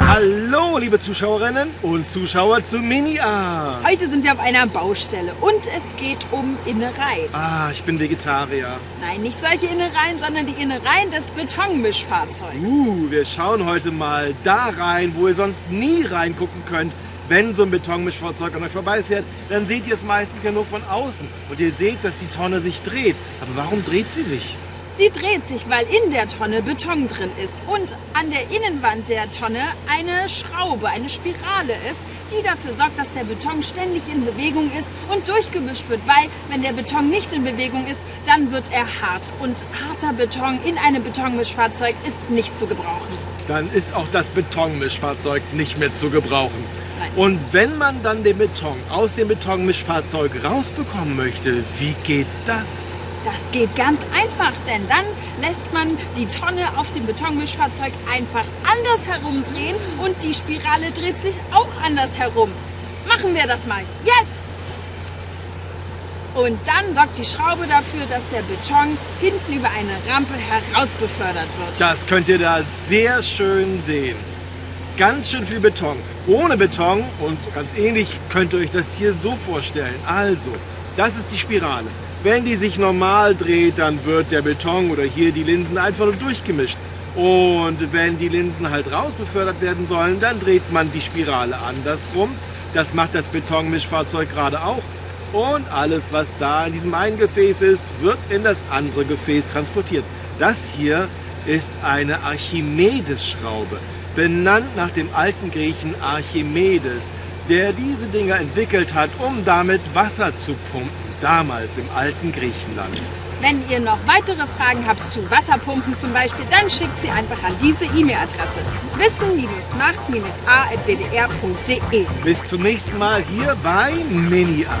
Hallo, liebe Zuschauerinnen und Zuschauer zu Mini-A. Heute sind wir auf einer Baustelle und es geht um Innereien. Ah, ich bin Vegetarier. Nein, nicht solche Innereien, sondern die Innereien des Betonmischfahrzeugs. Uh, wir schauen heute mal da rein, wo ihr sonst nie reingucken könnt. Wenn so ein Betonmischfahrzeug an euch vorbeifährt, dann seht ihr es meistens ja nur von außen. Und ihr seht, dass die Tonne sich dreht. Aber warum dreht sie sich? Sie dreht sich, weil in der Tonne Beton drin ist und an der Innenwand der Tonne eine Schraube, eine Spirale ist, die dafür sorgt, dass der Beton ständig in Bewegung ist und durchgemischt wird, weil wenn der Beton nicht in Bewegung ist, dann wird er hart und harter Beton in einem Betonmischfahrzeug ist nicht zu gebrauchen. Dann ist auch das Betonmischfahrzeug nicht mehr zu gebrauchen. Und wenn man dann den Beton aus dem Betonmischfahrzeug rausbekommen möchte, wie geht das? Das geht ganz einfach, denn dann lässt man die Tonne auf dem Betonmischfahrzeug einfach anders herumdrehen und die Spirale dreht sich auch anders herum. Machen wir das mal jetzt! Und dann sorgt die Schraube dafür, dass der Beton hinten über eine Rampe herausbefördert wird. Das könnt ihr da sehr schön sehen. Ganz schön viel Beton. Ohne Beton und ganz ähnlich könnt ihr euch das hier so vorstellen. Also, das ist die Spirale. Wenn die sich normal dreht, dann wird der Beton oder hier die Linsen einfach nur durchgemischt. Und wenn die Linsen halt rausbefördert werden sollen, dann dreht man die Spirale andersrum. Das macht das Betonmischfahrzeug gerade auch. Und alles, was da in diesem einen Gefäß ist, wird in das andere Gefäß transportiert. Das hier ist eine Archimedes-Schraube, benannt nach dem alten Griechen Archimedes, der diese Dinger entwickelt hat, um damit Wasser zu pumpen damals im alten Griechenland. Wenn ihr noch weitere Fragen habt zu Wasserpumpen zum Beispiel, dann schickt sie einfach an diese E-Mail-Adresse wissen-macht-a.wdr.de. Bis zum nächsten Mal hier bei Mini A.